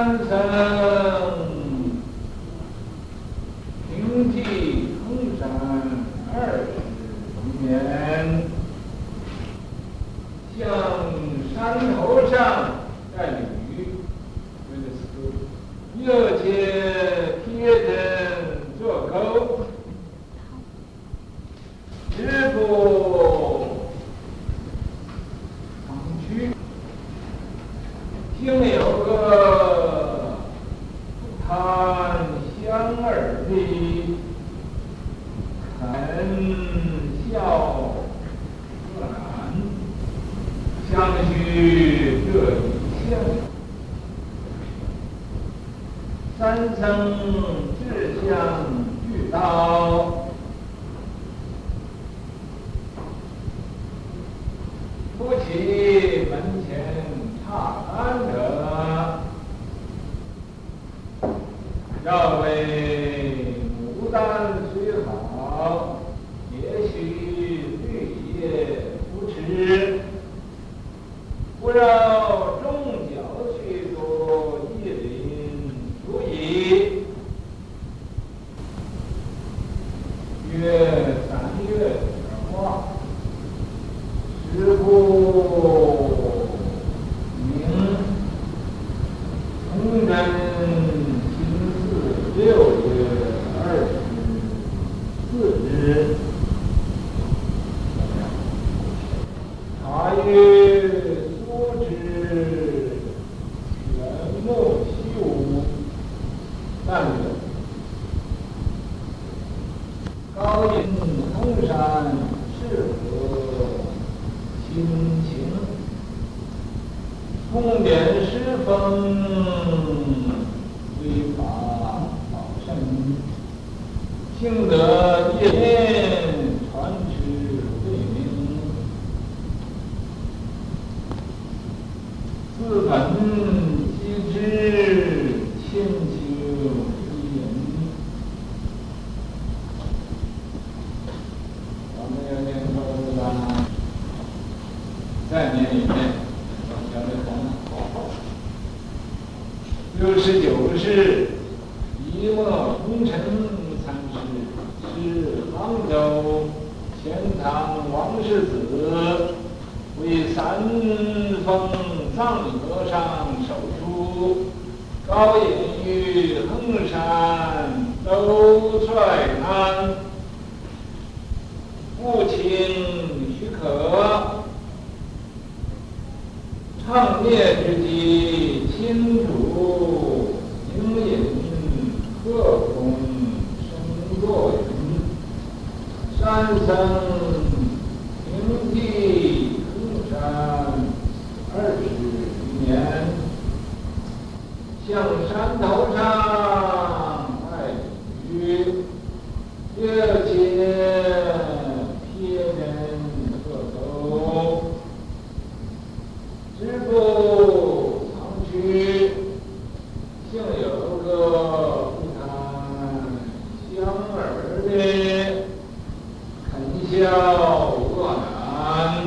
三层，平地空山二十年，向山头上带领。概念里面，我们讲六十九世，一莫红尘参师，是杭州钱塘王世子，为三峰藏和尚手书，高隐于衡山都率安。父亲许可。旷灭之机，清竹盈隐，鹤空生作云。山僧平地登山二十余年，向山头上。要恶难，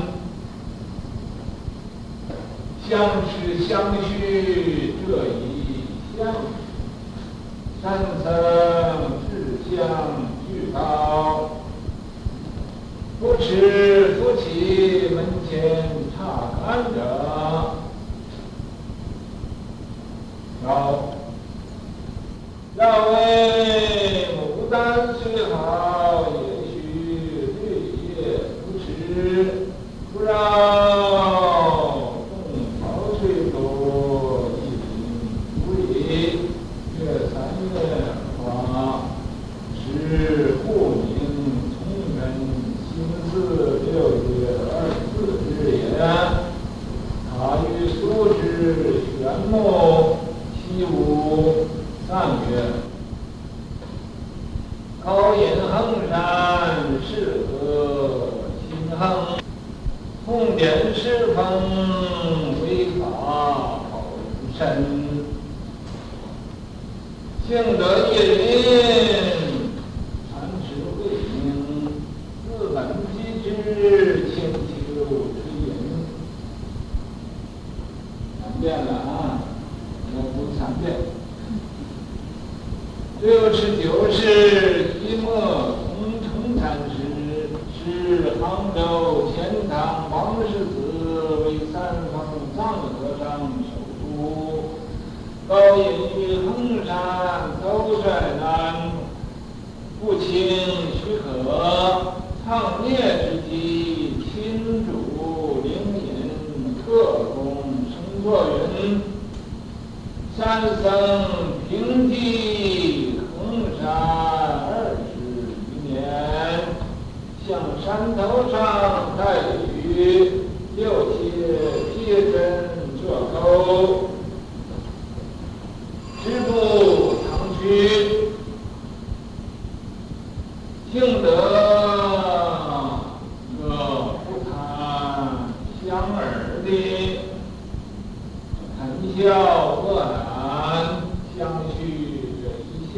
相知相许，这一相；山僧智相俱高，不持不乞，门前插安者，好。让位。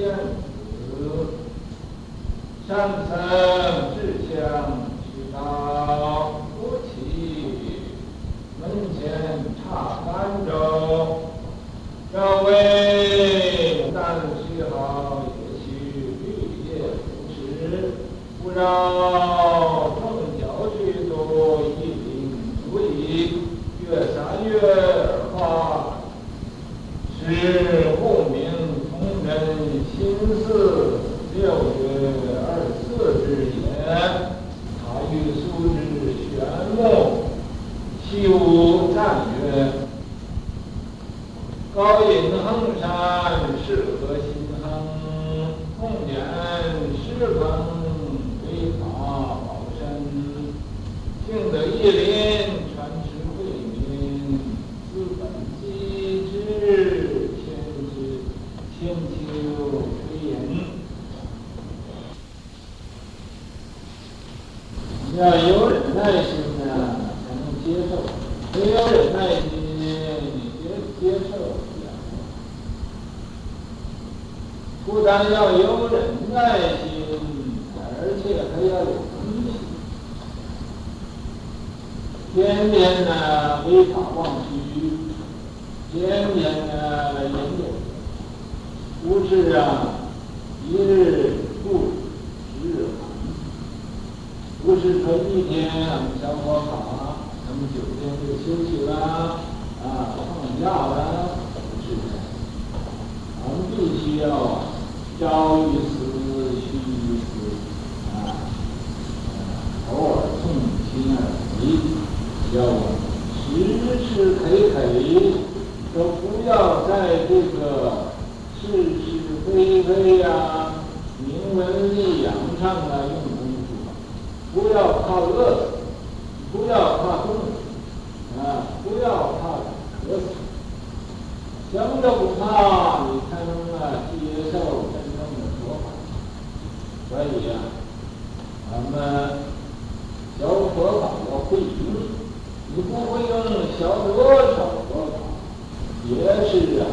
政府上层志向，其高。probably 不但要有忍耐心，而且还要有恒心。天天呢，非法忘虚；天天呢，研究。不是啊，一日不止日寒。不是说一天我们小火好了，们么九天就休息了，啊，放假了，不是的。我们必须要。教于时，虚一时，啊，偶尔痛心而提，要我时时刻刻都不要在这个是是非非呀、啊、名闻利养上啊用功夫，不要怕饿，不要怕冻，啊，不要怕渴死，什么都不怕，你才能啊接受。所以啊，咱们学佛法的会用，你不会用，学多少多少也是啊。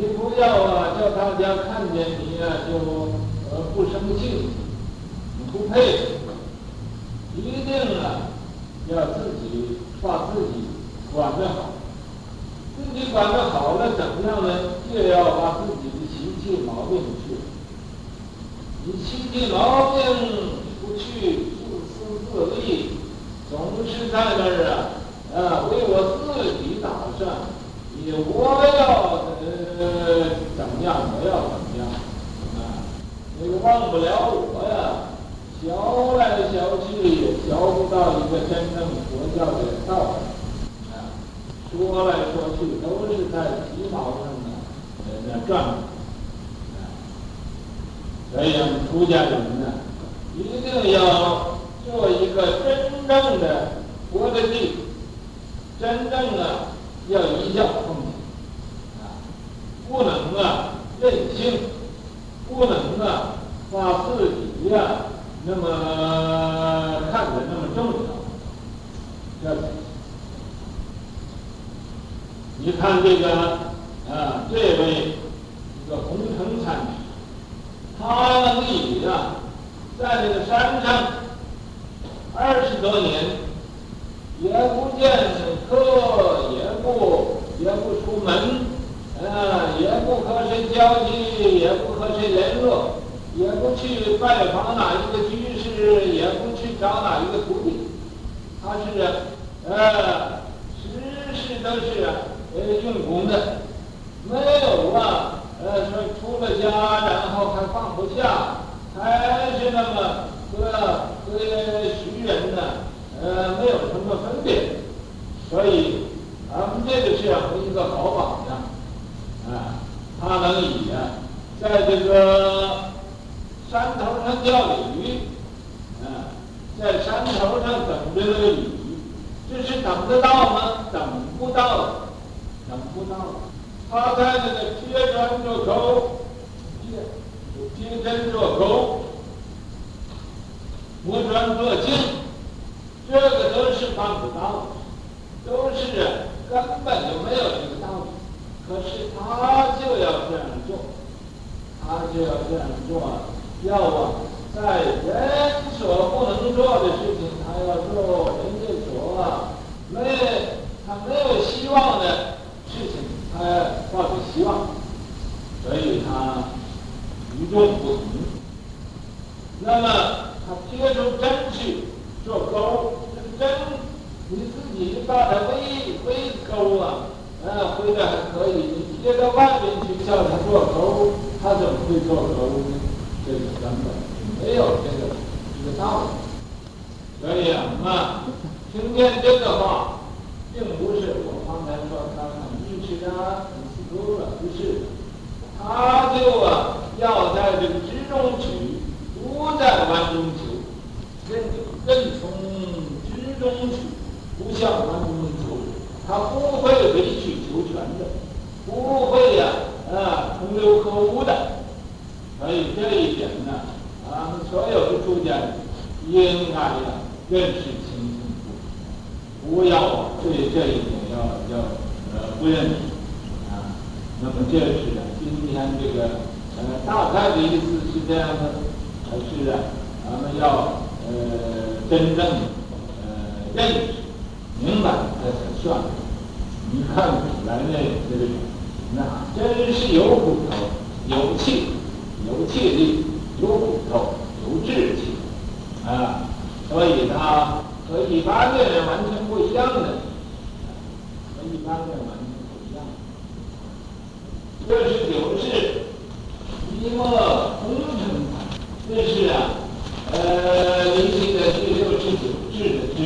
你不要啊叫大家看见你啊就呃不生气，你不配，一定啊要自己把自己管得好，自己管得好了怎么样呢？就要把自己的习气毛病去，你习气毛病不去，自私自利，总是在那儿啊。啊，为我自己打算，你我要呃怎么样，我要怎么样，啊，你忘不了我呀，学来学去也学不到一个真正佛教的道理，啊，说来说去都是在皮毛上呢，在那转，啊，所以出家人呢，一定要做一个真正的佛的弟子。真正的要一教奉行。啊，不能啊任性，不能啊把自己呀、那么看得那么重要。要你看这个啊，这位这个洪承禅，他立啊在这个山上二十多年。也不见客，也不也不出门，啊，也不和谁交际，也不和谁联络，也不去拜访哪一个居士，也不去找哪一个徒弟，他是呃，时时都是呃用功的，没有啊，呃说出了家然后还放不下，还是那么和和俗人呢。呃，没有什么分别，所以咱们这个是一个好榜样，啊，他能以啊，在这个山头上钓鱼，啊，在山头上等着那个鱼，这是等得到吗？等不到，等不到。他在那个铁砖做口，铁铁针做口，磨砖做镜。这个都是办不到的，都是根本就没有这个道理。可是他就要这样做，他就要这样做，要啊，在人所不能做的事情，他要做；人家所没他没有希望的事情，他要抱着希望，所以他与众不同。那么他贴出真去。做钩，这个针，你自己把它围围钩啊，啊，围的还可以。你贴到外面去叫他做钩，他怎么会做钩呢？这个根本没有这个这个道理。所以啊，啊，听见这个话，并不是我刚才说他很愚痴啊，很自私了，不是。他就啊，要在这个直中取，不在弯中求。任从直中取，不向弯中求。他不会委曲求全的，不会呀啊，啊同流合污的。所以这一点呢，啊，所有的出家应该呀认识清清楚，不要对这一点要要呃不认识啊。那么这是，今天这个呃大概的意思是这样的，还是啊，咱们要。呃，真正呃认识明白这才算。你看古来那这个，那真是有骨头、有气、有气力、有骨头、有志气啊！所以他和一般的人完全不一样的，和一般的人完全不一样。这是九世，一末空成，这是啊。呃，临行的第六十九智的智，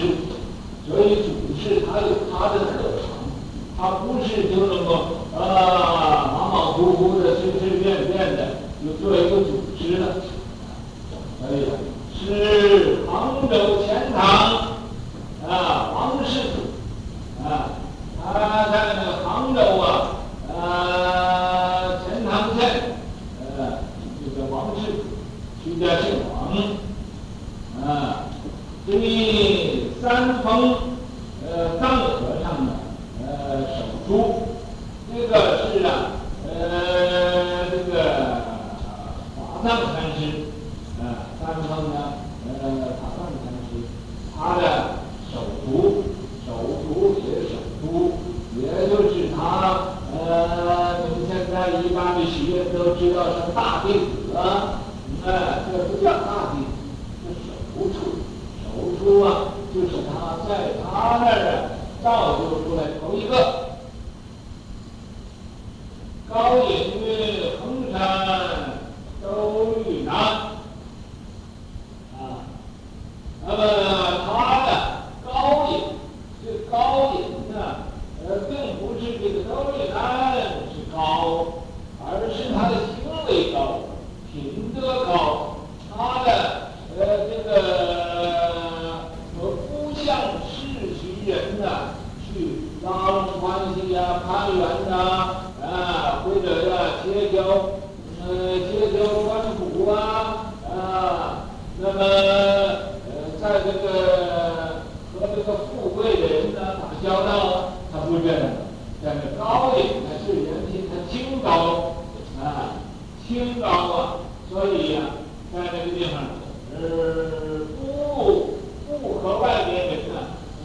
所以祖师他有他的特长，他不是就那么啊马马虎虎的随随便便的就做一个组织了。哎呀，是杭州钱塘啊王氏祖啊，他在那个杭州啊啊钱塘县呃这个王氏祖，徐家姓王。啊，第三封，呃，藏。就是他在他那儿啊造就出来头一个。高隐曰：“衡山周律南。”啊，那么他的高隐，这高隐呢，呃，并不是这个周律南是高，而是他的行为高，品德高，他的呃这个和不像世俗人呐，去拉拢关系呀、攀缘呐。啊，或者呀，结交，呃，结交啊，啊，那么，呃，在这个和这个富贵的人呢打交道，他不这样，在那高隐呢是人品他清高，啊，清高啊，所以呀，在这个地方，呃，不不和外边人呢，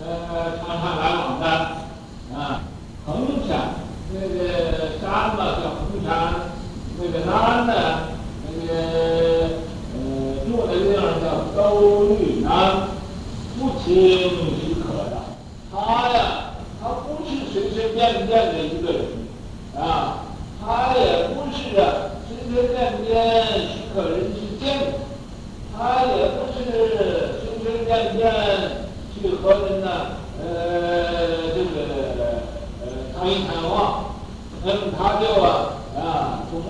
呃，常常来往的，啊，衡山。那个山嘛叫衡山，那个南呢，那个呃做的这样叫周律南，不清许可的。他呀，他不是随随便便的一个人，啊，他也不是啊随随便便许可人去见，他也不是随随便便去和人呢，呃，这个呃。谈一谈话，那么他就啊啊，总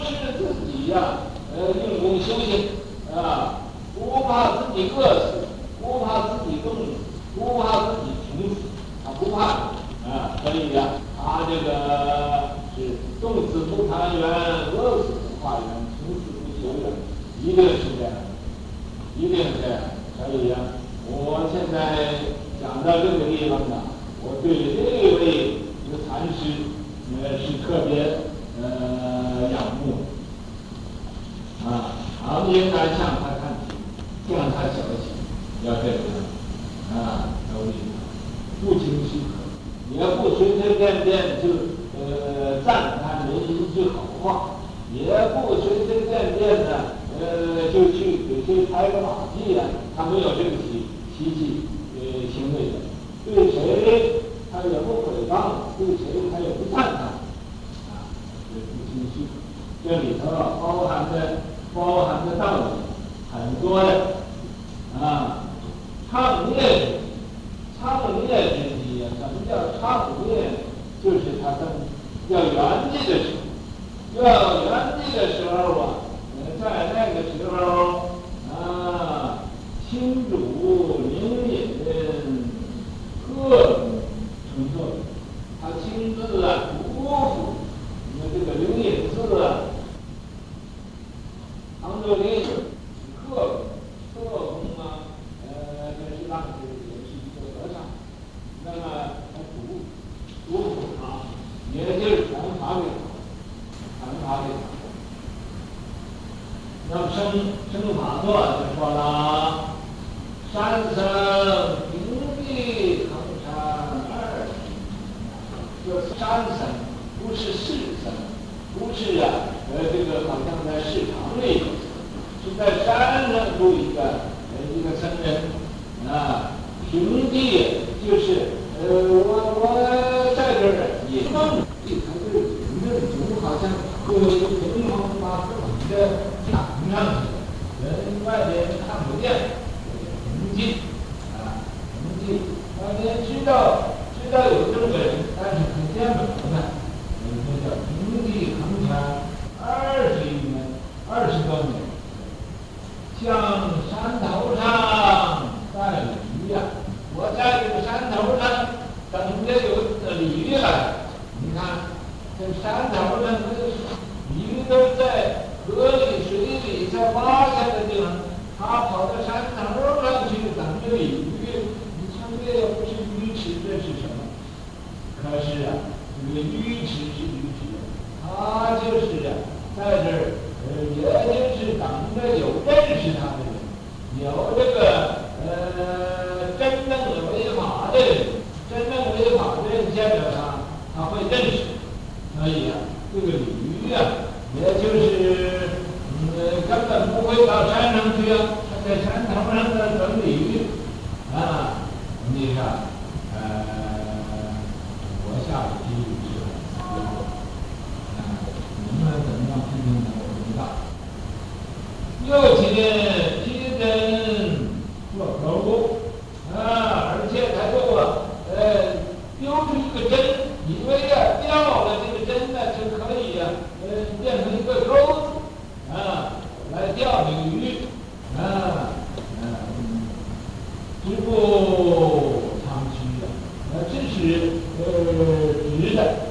是自己呀、啊，呃，用功修行啊，不怕自己饿死，不怕自己冻死，不怕自己穷死，他不怕啊，所以呀、啊，他这个是冻死不攀缘，饿死不化缘，穷死不求缘，一定是这样，一定是这样。所以呀、啊，我现在讲到这个地方呢，我对这位。这个禅师，呃，是特别呃仰慕常应该向他看齐，向他学习，要这样啊，周律南，不清许可，也不随随便便就呃赞叹人一句好话，也不随随便便的呃就去给谁拍个马屁呀，他没有这个习习气呃行为的，对谁？他也不诽谤，对谁他也不赞叹，啊，也不清许。这里头包含着包含的道理很多的，啊，创业，创业之际呀，什么叫创业？就是他们要圆寂的时候，要圆寂的时候啊，在那个时候啊，亲主灵隐各。种成就，他亲自啊，嘱咐你们这个灵隐寺啊，常住灵隐刻刻工啊，呃，这是当时也是一个和尚，那么他嘱嘱咐他，也就是传法给他，传法给他。那么生生法座就说了，山僧平地衡山。山僧不是世僧，不是啊，呃，这个好像在市场里，是在山上住一个呃一个僧人啊。平地就是呃，我我在这儿也梦，他这个梦总好像有一个平房把整个挡上去，人外边看不见，平地啊，平地，外边知道。知道有这么个人，但是很见不得的。我们叫平地衡山二十余年，二十多年，像山头上带鲤鱼呀。我在这个山头上等着有鲤鱼来。你看，这山头上这个鱼都在河里、水里，在挖下的地方，他跑到山头上去等着有鱼。你看这个不是鱼池，这是什么？可是啊，这个鱼池是鱼池，他就是啊，在这儿，支付长区的，呃，这是，呃，直的。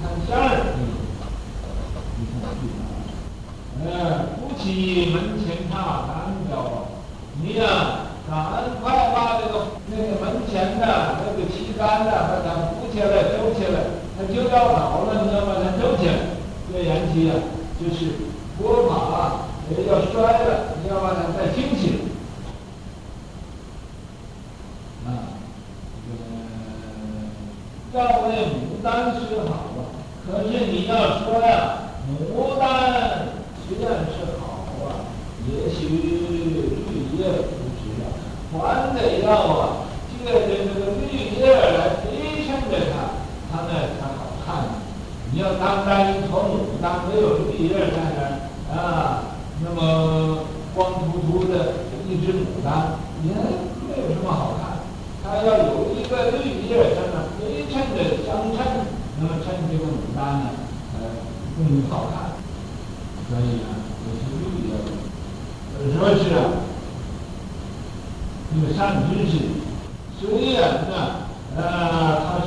看山，你看哎，嗯，夫门前踏单脚，你呀，赶快把这个那个门前的那个旗杆的把它扶起来，丢起来，它就要倒了，你要把它丢起来。这言期啊，就是佛法啊，要摔了，你要把它再清起。啊，这个赵魏牡丹诗好。可是你要说呀、牡丹虽然是好啊，也许绿叶不值啊，还得要啊，借着这个绿叶来陪衬着它，它呢才好看。你要单单一头牡丹，没有绿叶在那啊，那么光秃秃的一只牡丹，也没有什么好看。它要有一个绿叶在那陪衬着相衬。那么趁这个牡丹呢，呃，弄于好看，所以呢，也是绿的。要是啊，这个里知识，虽然呢，呃，他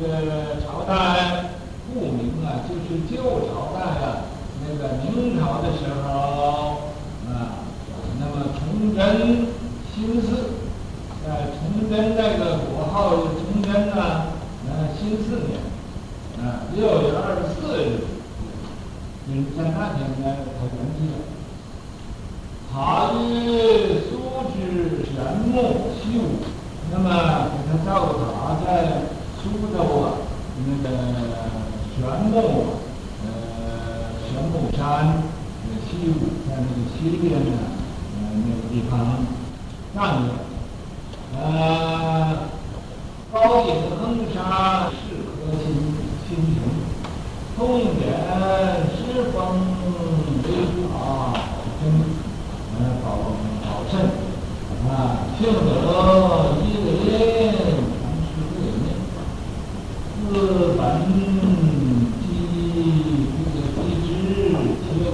这个朝代不明啊，就是旧朝代啊，那个明朝的时候啊，那么崇祯、新四，在崇祯那个国号是崇禛啊，呃，新四年，啊，六月二十四日，嗯，在那天呢，他圆寂了。他与苏之玄木习武，那么给他照顾他在苏州啊，那个玄木，呃，玄木山，呃，西武在那个西边呢，呃，那个地方，那里，呃，高隐横沙，是河心心平，通典师风为法真。呃，保保证啊，幸得一林，这个机知，千秋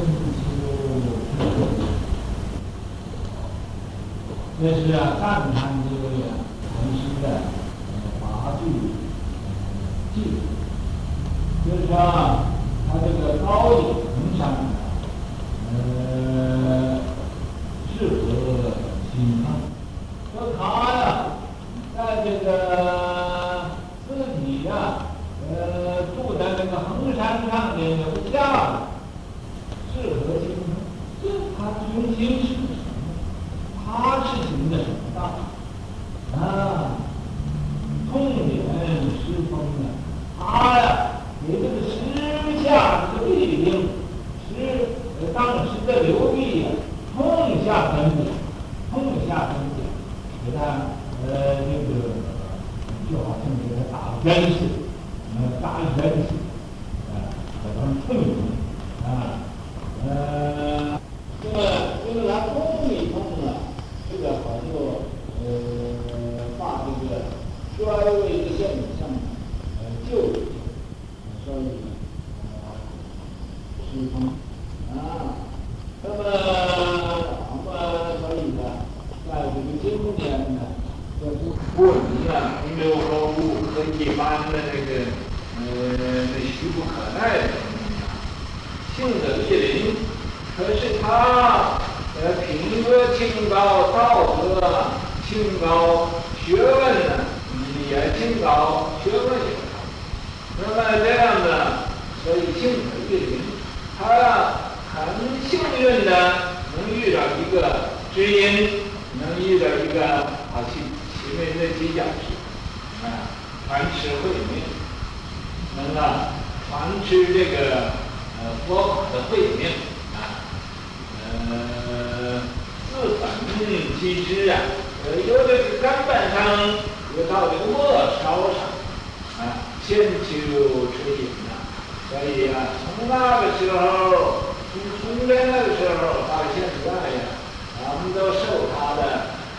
这是啊，赞叹这位啊，禅师的法句偈，就是说他这个高隐横山，呃。适合心啊，说他呀，在这个自己呀，呃，住在这个横山上面楼下，适合心。这他中心是什么？他是行的什么道？啊，通典师风啊，他呀，给这个师下这个莅临，师当时的刘弼呀。通下根本，通下根本，给他呃这个就好像给他打针似的，呃打针似的，啊，给他通一啊，呃，这个这个他通一通啊，这个好就呃把这个衰微的现象呃救一救，所以呃疏通啊，那么。今年呢，这不过你啊，六和五和一般的那个呃那虚不可耐的东西啊，幸得莅临，可是他呃品格清高，道德清高，学问呢也清高，学问也高。那么这样的，所以幸得莅临，他很幸运的能遇到一个知音。能遇到一个好去前面那几讲啊，传持慧命，能啊传持这个呃佛法的慧命啊，呃自本机知啊，呃由这个根本上又到这个末梢上啊，千秋垂影啊，所以啊，从那个时候，从从那个时候到现在呀。我们都受他的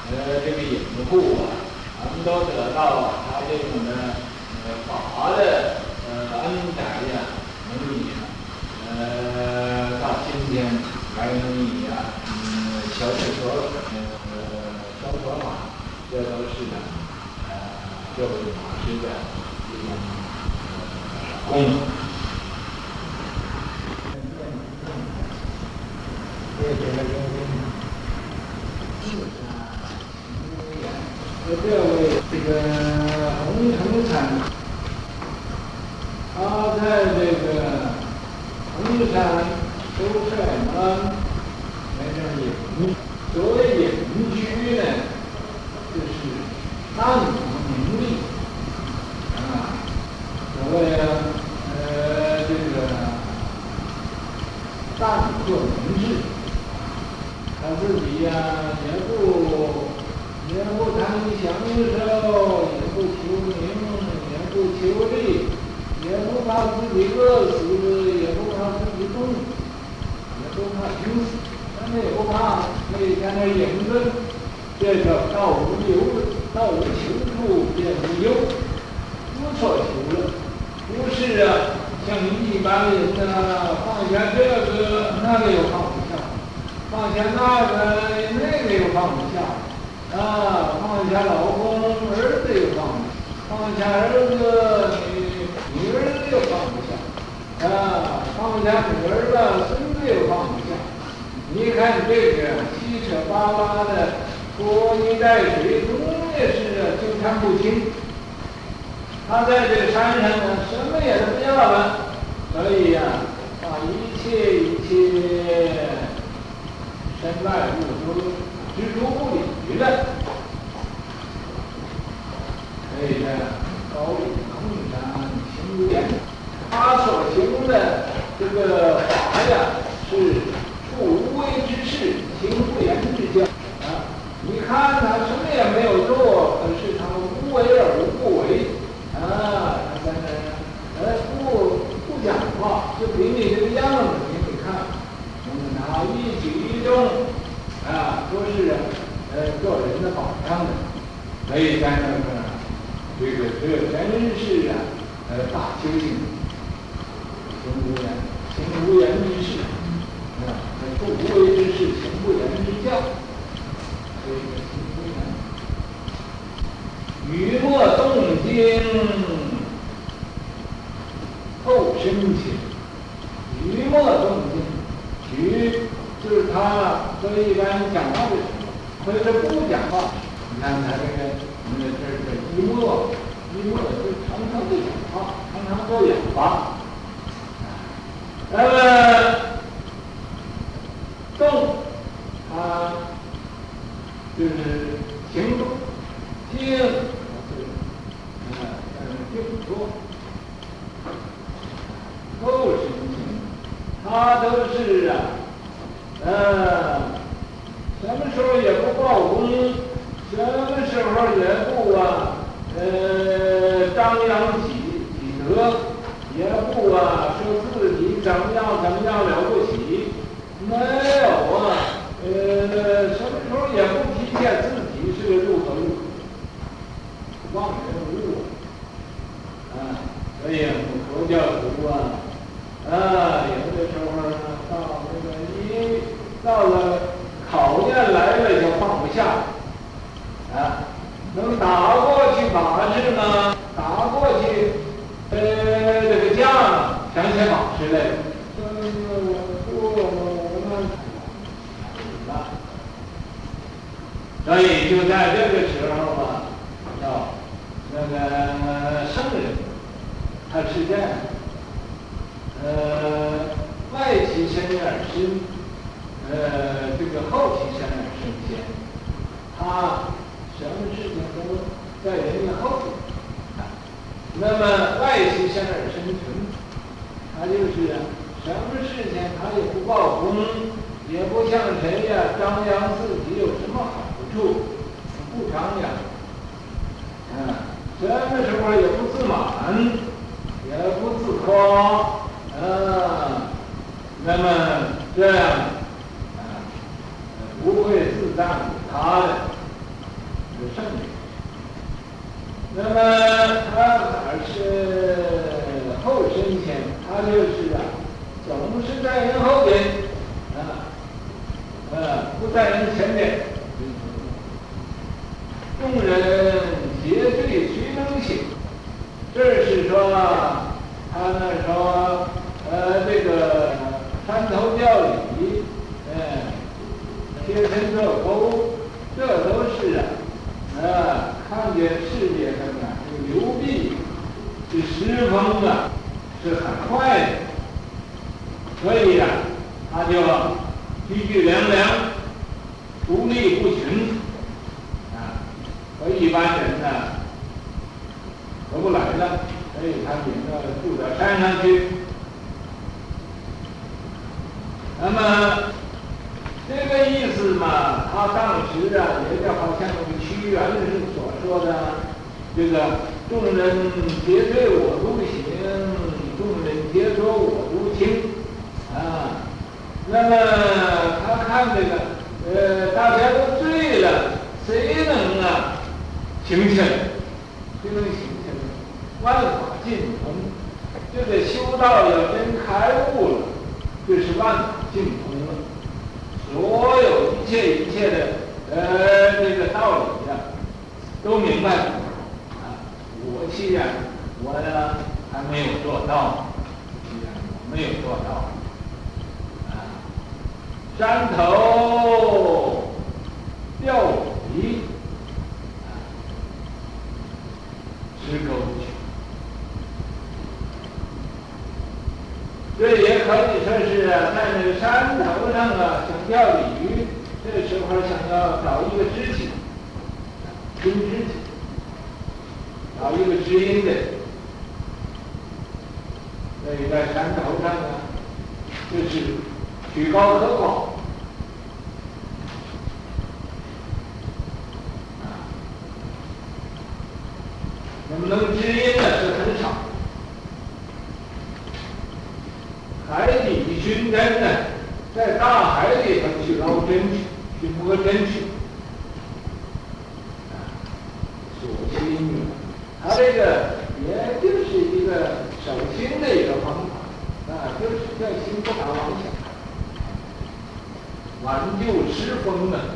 呃这个影子护啊，我们都得到他这种的呃法的呃恩德呀，能以呃到今天还能以啊嗯小乘佛呃小佛法，这都是呢呃这位法师的一种功。谢谢大家。这位这个洪承禅，他在这个衡山收帅门来这隐，所谓隐居呢，就是淡泊名利啊，所谓呃这个淡泊名士，他自己呀、啊、也不。也不贪享受，也不求名，也不求利，也不怕自己饿死，也不怕自己冻死，也不怕穷死，但是也不怕可以在那隐遁，这叫道无忧，道无求处便无忧，无所求了。不是啊，一般人呐，放下这个，那个又放不下；放下那个，那个又放不下。啊，放下老公，儿子又放不下；放下儿子，女女儿子又放不下。啊，放下女儿了，孙子又放不下。你看这个七扯八拉的，拖泥带水，总也是纠缠不清。他在这个山上呢，什么也不要了，所以呀、把一切一切身外物都置诸不理了。所以呢，高位空山行无言，他所行的这个法呀，是处无为之事，行不言之教啊。你看他什么也没有做，可是他无为而无不为。啊，在那，呃，不不讲话，就给你这个样子给你看，我们哪一举一动，啊，都是呃做人的榜样的，所以在那个，这个这真是啊，呃大究竟，行无言，行无言之事，啊，处无为之事，行不言之教，所以行无言。语莫动静，后生情。语莫动静，语就是他，讲话的时候，或者是不讲话。你看他这个，你这这这一默，一默就常常不讲话，常常不讲话。那么动，他就是行动，静。后生情，他都是啊，呃，什么时候也不报功，什么时候也不啊，呃，张扬己己德，也不啊说自己怎么样怎么样了不起，没有啊，呃，什么时候也不体现自己是个如何如何，忘人无我，啊，所以佛教徒啊。啊，有的时候呢，到那个一到了考验来了就放不下，啊，能打过去把式呢，打过去，呃，这个架想起把式来，这个我我们啊，所以就在这个时候，呃圣人，他是这样。呃，外其身而身，呃，这个后其身而身先，他什么事情都在人家后头。那么外其身而身存，他就是什么事情他也不报功，也不向谁呀张扬自己有什么好处，不张扬，啊，什么时候也不自满，也不自夸。啊，那么这样啊，不会自赞他的是圣人。那么他哪是后生前？他就是啊，总是在人后边啊，啊，不在人前面。众人皆醉须能醒，这是说他那说。呃，这个三头教理，嗯，贴身做钩，这都是啊，啊，看见世界上啊，这个流弊，这时风啊，是很快的，所以呀、啊，他就积聚良良，独立不群，啊，和一般人呢合不来了，所以他领着住到山上去。那么这个意思嘛，他当时啊，也就好像那个屈原所说的，这个众人皆醉我独醒，众人皆浊我独清啊。那么他看这个，呃，大家都醉了，谁能啊？醒醒！谁能醒醒万法尽通。这个修道要真开悟了，就是万法尽通了。所有一切一切的呃这个道理呀、都明白了啊。我既然我呢还没有做到，既然我没有做到，山头钓鱼啊，直沟渠。这也可以说是在那个山头上啊，想钓鲤鱼，这时候想要找一个知己，寻知己，找一个知音的。所以在山头上啊，就是举高和寡，啊，能不能知音的？是很少。海底寻针呢，在大海里头去捞针去，去摸针去。啊，所心他这个也就是一个守心的一个方法，啊，就是叫心不打妄想，挽广东的